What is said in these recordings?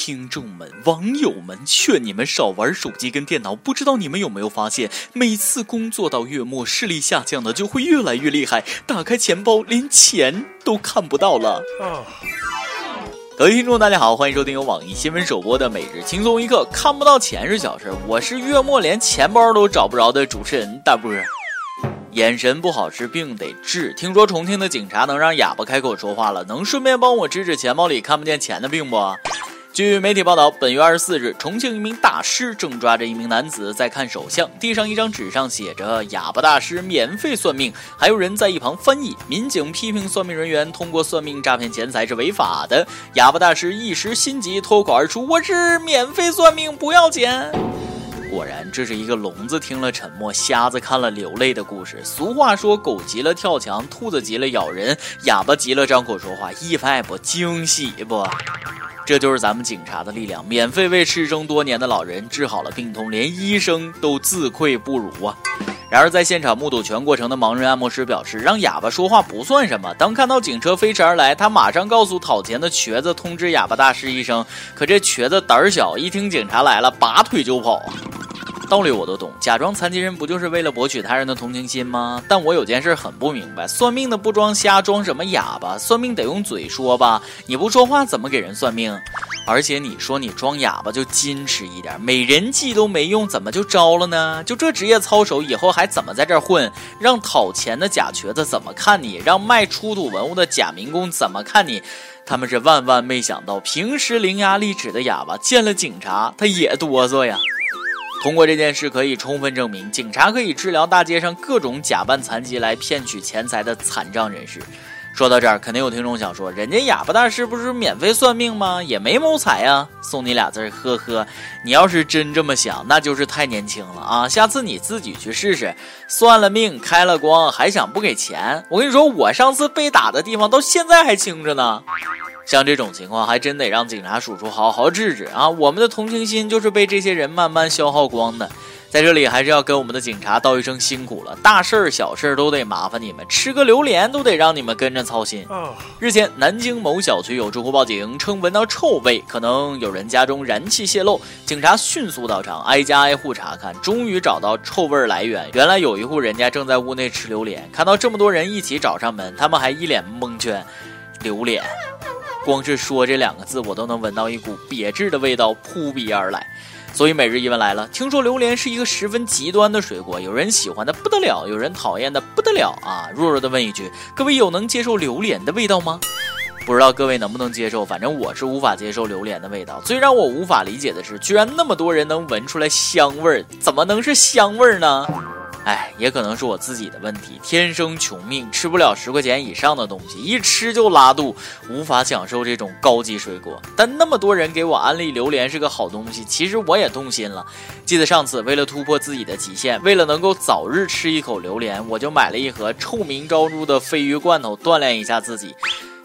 听众们、网友们，劝你们少玩手机跟电脑。不知道你们有没有发现，每次工作到月末，视力下降的就会越来越厉害，打开钱包连钱都看不到了。各位听众，大家好，欢迎收听由网易新闻首播的《每日轻松一刻》。看不到钱是小事，我是月末连钱包都找不着的主持人大波。眼神不好是病得治。听说重庆的警察能让哑巴开口说话了，能顺便帮我治治钱包里看不见钱的病不？据媒体报道，本月二十四日，重庆一名大师正抓着一名男子在看手相，地上一张纸上写着“哑巴大师免费算命”，还有人在一旁翻译。民警批评算命人员通过算命诈骗钱财是违法的。哑巴大师一时心急，脱口而出：“我是免费算命，不要钱。”果然，这是一个聋子听了沉默，瞎子看了流泪的故事。俗话说：“狗急了跳墙，兔子急了咬人，哑巴急了张口说话。”意外不？惊喜不？这就是咱们警察的力量，免费为失声多年的老人治好了病痛，连医生都自愧不如啊！然而，在现场目睹全过程的盲人按摩师表示，让哑巴说话不算什么。当看到警车飞驰而来，他马上告诉讨钱的瘸子通知哑巴大师一声。可这瘸子胆儿小，一听警察来了，拔腿就跑。道理我都懂，假装残疾人不就是为了博取他人的同情心吗？但我有件事很不明白，算命的不装瞎，装什么哑巴？算命得用嘴说吧？你不说话怎么给人算命？而且你说你装哑巴就矜持一点，美人计都没用，怎么就招了呢？就这职业操守，以后还怎么在这儿混？让讨钱的假瘸子怎么看你？让卖出土文物的假民工怎么看你？他们是万万没想到，平时伶牙俐齿的哑巴见了警察，他也哆嗦呀。通过这件事，可以充分证明，警察可以治疗大街上各种假扮残疾来骗取钱财的残障人士。说到这儿，肯定有听众想说，人家哑巴大师不是免费算命吗？也没谋财呀。送你俩字儿，呵呵。你要是真这么想，那就是太年轻了啊！下次你自己去试试，算了命，开了光，还想不给钱？我跟你说，我上次被打的地方到现在还青着呢。像这种情况，还真得让警察叔叔好好治治啊！我们的同情心就是被这些人慢慢消耗光的。在这里，还是要跟我们的警察道一声辛苦了，大事儿、小事儿都得麻烦你们，吃个榴莲都得让你们跟着操心。日前，南京某小区有住户报警称闻到臭味，可能有人家中燃气泄漏，警察迅速到场，挨家挨户查看，终于找到臭味来源。原来有一户人家正在屋内吃榴莲，看到这么多人一起找上门，他们还一脸蒙圈，榴莲。光是说这两个字，我都能闻到一股别致的味道扑鼻而来。所以每日一问来了，听说榴莲是一个十分极端的水果，有人喜欢的不得了，有人讨厌的不得了啊！弱弱的问一句，各位有能接受榴莲的味道吗？不知道各位能不能接受，反正我是无法接受榴莲的味道。最让我无法理解的是，居然那么多人能闻出来香味儿，怎么能是香味儿呢？哎，也可能是我自己的问题，天生穷命，吃不了十块钱以上的东西，一吃就拉肚，无法享受这种高级水果。但那么多人给我安利榴莲是个好东西，其实我也动心了。记得上次为了突破自己的极限，为了能够早日吃一口榴莲，我就买了一盒臭名昭著的鲱鱼罐头锻炼一下自己。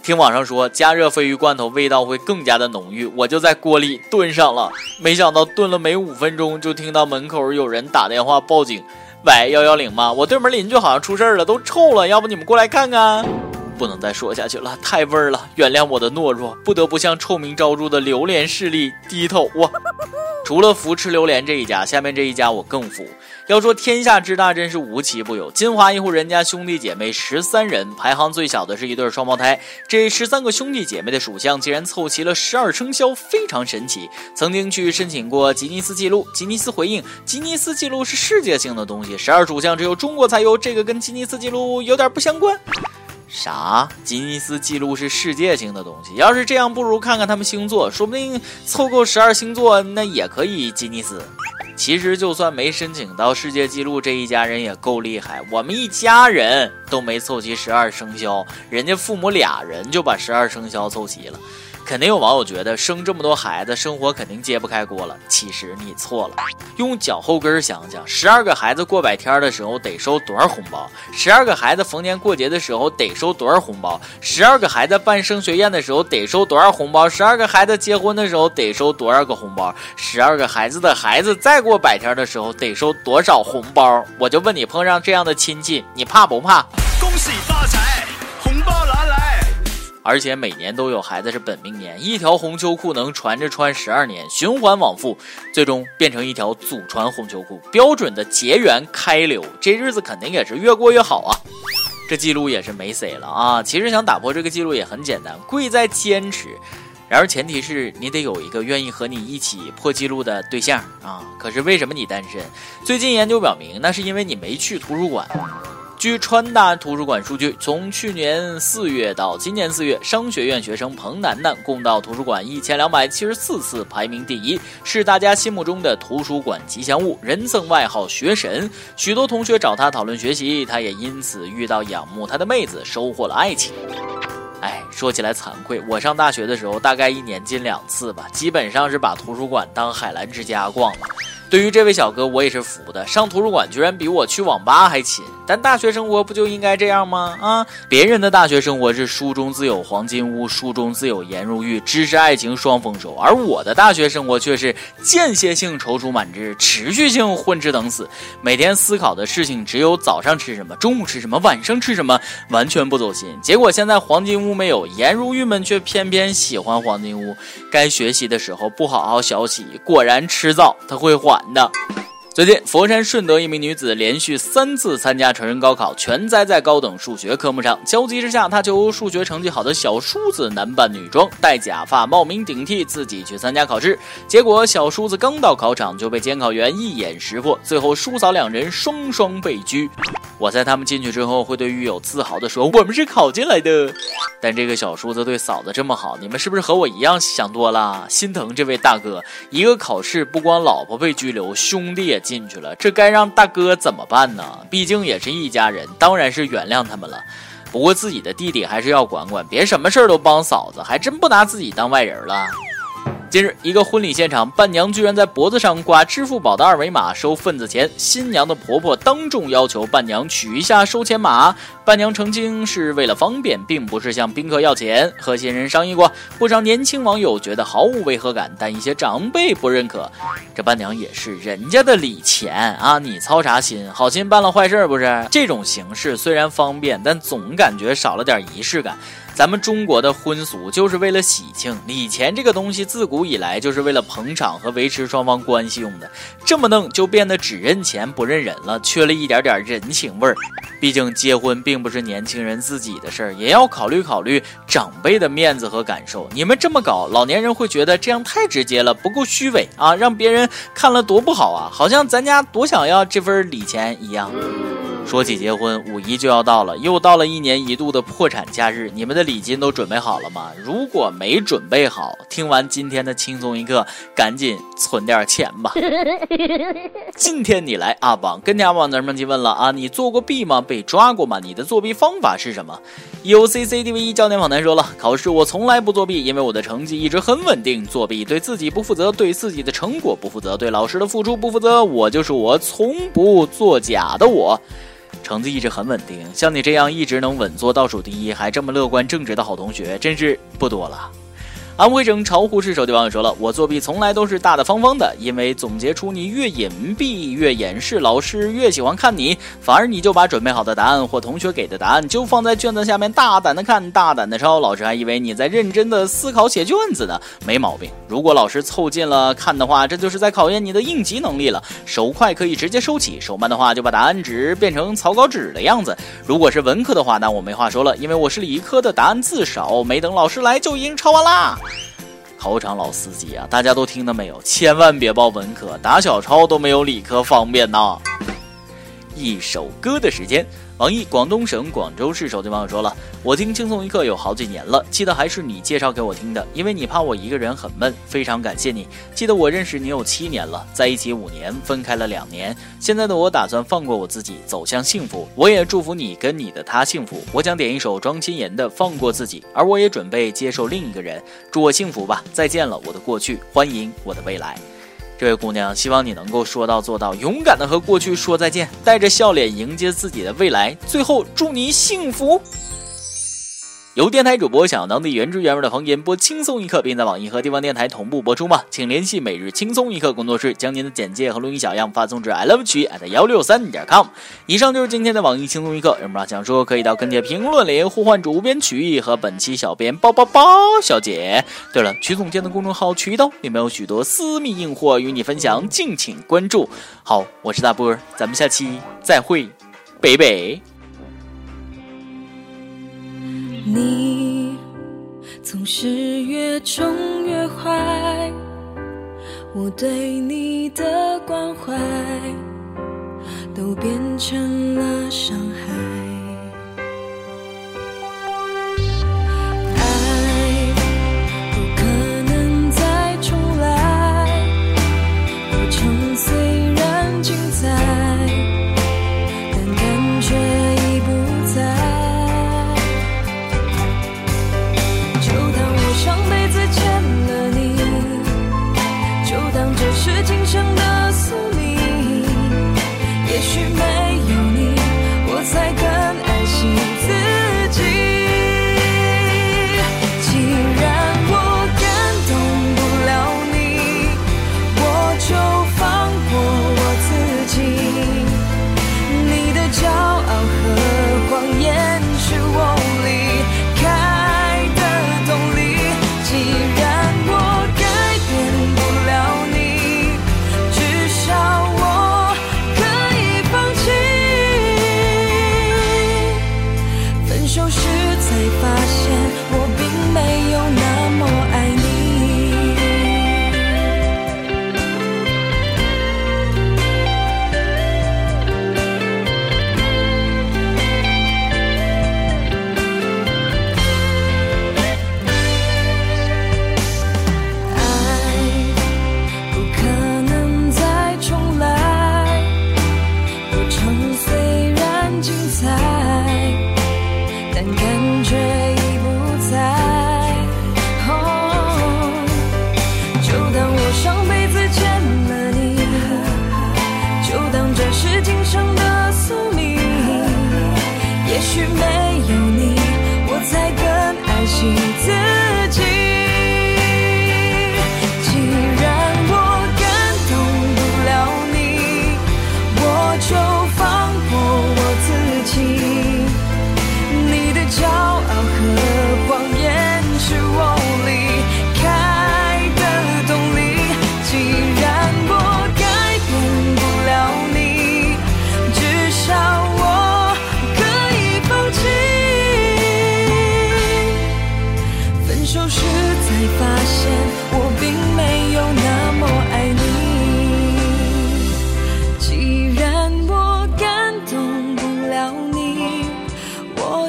听网上说加热鲱鱼罐头味道会更加的浓郁，我就在锅里炖上了。没想到炖了没五分钟，就听到门口有人打电话报警。喂，幺幺零吗？我对门邻居好像出事了，都臭了，要不你们过来看看？不能再说下去了，太味儿了，原谅我的懦弱，不得不向臭名昭著的榴莲势力低头啊！除了服吃榴莲这一家，下面这一家我更服。要说天下之大，真是无奇不有。金华一户人家兄弟姐妹十三人，排行最小的是一对双胞胎。这十三个兄弟姐妹的属相竟然凑齐了十二生肖，非常神奇。曾经去申请过吉尼斯纪录，吉尼斯回应：吉尼斯纪录是世界性的东西，十二属相只有中国才有，这个跟吉尼斯纪录有点不相关。啥？吉尼斯记录是世界性的东西？要是这样，不如看看他们星座，说不定凑够十二星座，那也可以吉尼斯。其实就算没申请到世界纪录，这一家人也够厉害。我们一家人都没凑齐十二生肖，人家父母俩人就把十二生肖凑齐了。肯定有网友觉得生这么多孩子，生活肯定揭不开锅了。其实你错了，用脚后跟想想，十二个孩子过百天的时候得收多少红包？十二个孩子逢年过节的时候得收多少红包？十二个孩子办升学宴的时候得收多少红包？十二个孩子结婚的时候得收多少个红包？十二个孩子的孩子再过百天的时候得收多少红包？我就问你，碰上这样的亲戚，你怕不怕？恭喜发财，而且每年都有孩子是本命年，一条红秋裤能传着穿十二年，循环往复，最终变成一条祖传红秋裤，标准的结缘开流，这日子肯定也是越过越好啊！这记录也是没谁了啊！其实想打破这个记录也很简单，贵在坚持。然而前提是你得有一个愿意和你一起破纪录的对象啊！可是为什么你单身？最近研究表明，那是因为你没去图书馆。据川大图书馆数据，从去年四月到今年四月，商学院学生彭楠楠共到图书馆一千两百七十四次，排名第一，是大家心目中的图书馆吉祥物，人赠外号“学神”。许多同学找他讨论学习，他也因此遇到仰慕他的妹子，收获了爱情。哎，说起来惭愧，我上大学的时候大概一年进两次吧，基本上是把图书馆当海澜之家逛了。对于这位小哥，我也是服的，上图书馆居然比我去网吧还勤。但大学生活不就应该这样吗？啊，别人的大学生活是书中自有黄金屋，书中自有颜如玉，知识爱情双丰收，而我的大学生活却是间歇性踌躇满志，持续性混吃等死。每天思考的事情只有早上吃什么，中午吃什么，晚上吃什么，完全不走心。结果现在黄金屋没有，颜如玉们却偏偏喜欢黄金屋。该学习的时候不好好学习，果然迟早他会还。的。最近，佛山顺德一名女子连续三次参加成人高考，全栽在高等数学科目上。焦急之下，她求数学成绩好的小叔子男扮女装，戴假发，冒名顶替，自己去参加考试。结果，小叔子刚到考场就被监考员一眼识破，最后叔嫂两人双双被拘。我猜他们进去之后会对狱友自豪地说：“我们是考进来的。”但这个小叔子对嫂子这么好，你们是不是和我一样想多了？心疼这位大哥，一个考试不光老婆被拘留，兄弟也。进去了，这该让大哥怎么办呢？毕竟也是一家人，当然是原谅他们了。不过自己的弟弟还是要管管，别什么事儿都帮嫂子，还真不拿自己当外人了。近日，一个婚礼现场，伴娘居然在脖子上挂支付宝的二维码收份子钱。新娘的婆婆当众要求伴娘取一下收钱码。伴娘澄清是为了方便，并不是向宾客要钱。和新人商议过，不少年轻网友觉得毫无违和感，但一些长辈不认可。这伴娘也是人家的礼钱啊，你操啥心？好心办了坏事不是？这种形式虽然方便，但总感觉少了点仪式感。咱们中国的婚俗就是为了喜庆，礼钱这个东西自古以来就是为了捧场和维持双方关系用的。这么弄就变得只认钱不认人了，缺了一点点人情味儿。毕竟结婚并不是年轻人自己的事儿，也要考虑考虑长辈的面子和感受。你们这么搞，老年人会觉得这样太直接了，不够虚伪啊，让别人看了多不好啊，好像咱家多想要这份礼钱一样。说起结婚，五一就要到了，又到了一年一度的破产假日，你们的礼金都准备好了吗？如果没准备好，听完今天的轻松一刻，赶紧存点钱吧。今天你来阿榜，跟阿榜咱们提问了啊，你做过弊吗？被抓过吗？你的作弊方法是什么有 CCTV 一焦点访谈说了，考试我从来不作弊，因为我的成绩一直很稳定。作弊对自己不负责，对自己的成果不负责，对老师的付出不负责。我就是我，从不作假的我。成绩一直很稳定，像你这样一直能稳坐倒数第一，还这么乐观正直的好同学，真是不多了。安徽省巢湖市手机网友说了：“我作弊从来都是大大方方的，因为总结出你越隐蔽、越掩饰，老师越喜欢看你，反而你就把准备好的答案或同学给的答案就放在卷子下面，大胆的看，大胆的抄，老师还以为你在认真的思考写卷子呢，没毛病。如果老师凑近了看的话，这就是在考验你的应急能力了。手快可以直接收起，手慢的话就把答案纸变成草稿纸的样子。如果是文科的话，那我没话说了，因为我是理科的，答案字少，没等老师来就已经抄完啦。”考场老司机啊，大家都听到没有？千万别报文科，打小抄都没有理科方便呐。一首歌的时间。网易广东省广州市手机网友说了：“我听轻松一刻有好几年了，记得还是你介绍给我听的，因为你怕我一个人很闷，非常感谢你。记得我认识你有七年了，在一起五年，分开了两年。现在的我打算放过我自己，走向幸福。我也祝福你跟你的他幸福。我想点一首庄心妍的《放过自己》，而我也准备接受另一个人。祝我幸福吧！再见了，我的过去，欢迎我的未来。”这位姑娘，希望你能够说到做到，勇敢的和过去说再见，带着笑脸迎接自己的未来。最后，祝你幸福。由电台主播想要当地原汁原味的方言播轻松一刻，并在网易和地方电台同步播出吗？请联系每日轻松一刻工作室，将您的简介和录音小样发送至 i love 曲 at 幺六三点 com。以上就是今天的网易轻松一刻，有什么想说可以到跟帖评论里呼唤主编曲艺和本期小编包包包小姐。对了，曲总监的公众号渠道里面有许多私密硬货与你分享，敬请关注。好，我是大波，咱们下期再会，北北。你总是越宠越坏，我对你的关怀都变成了伤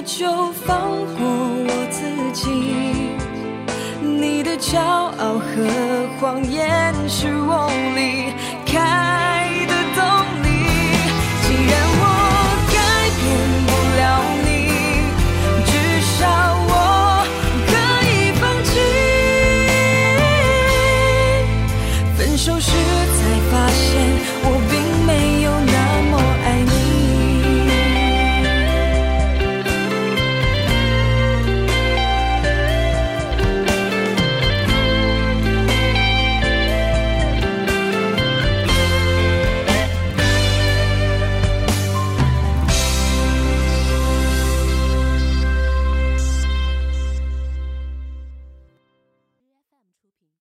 就放过我自己。你的骄傲和谎言是我离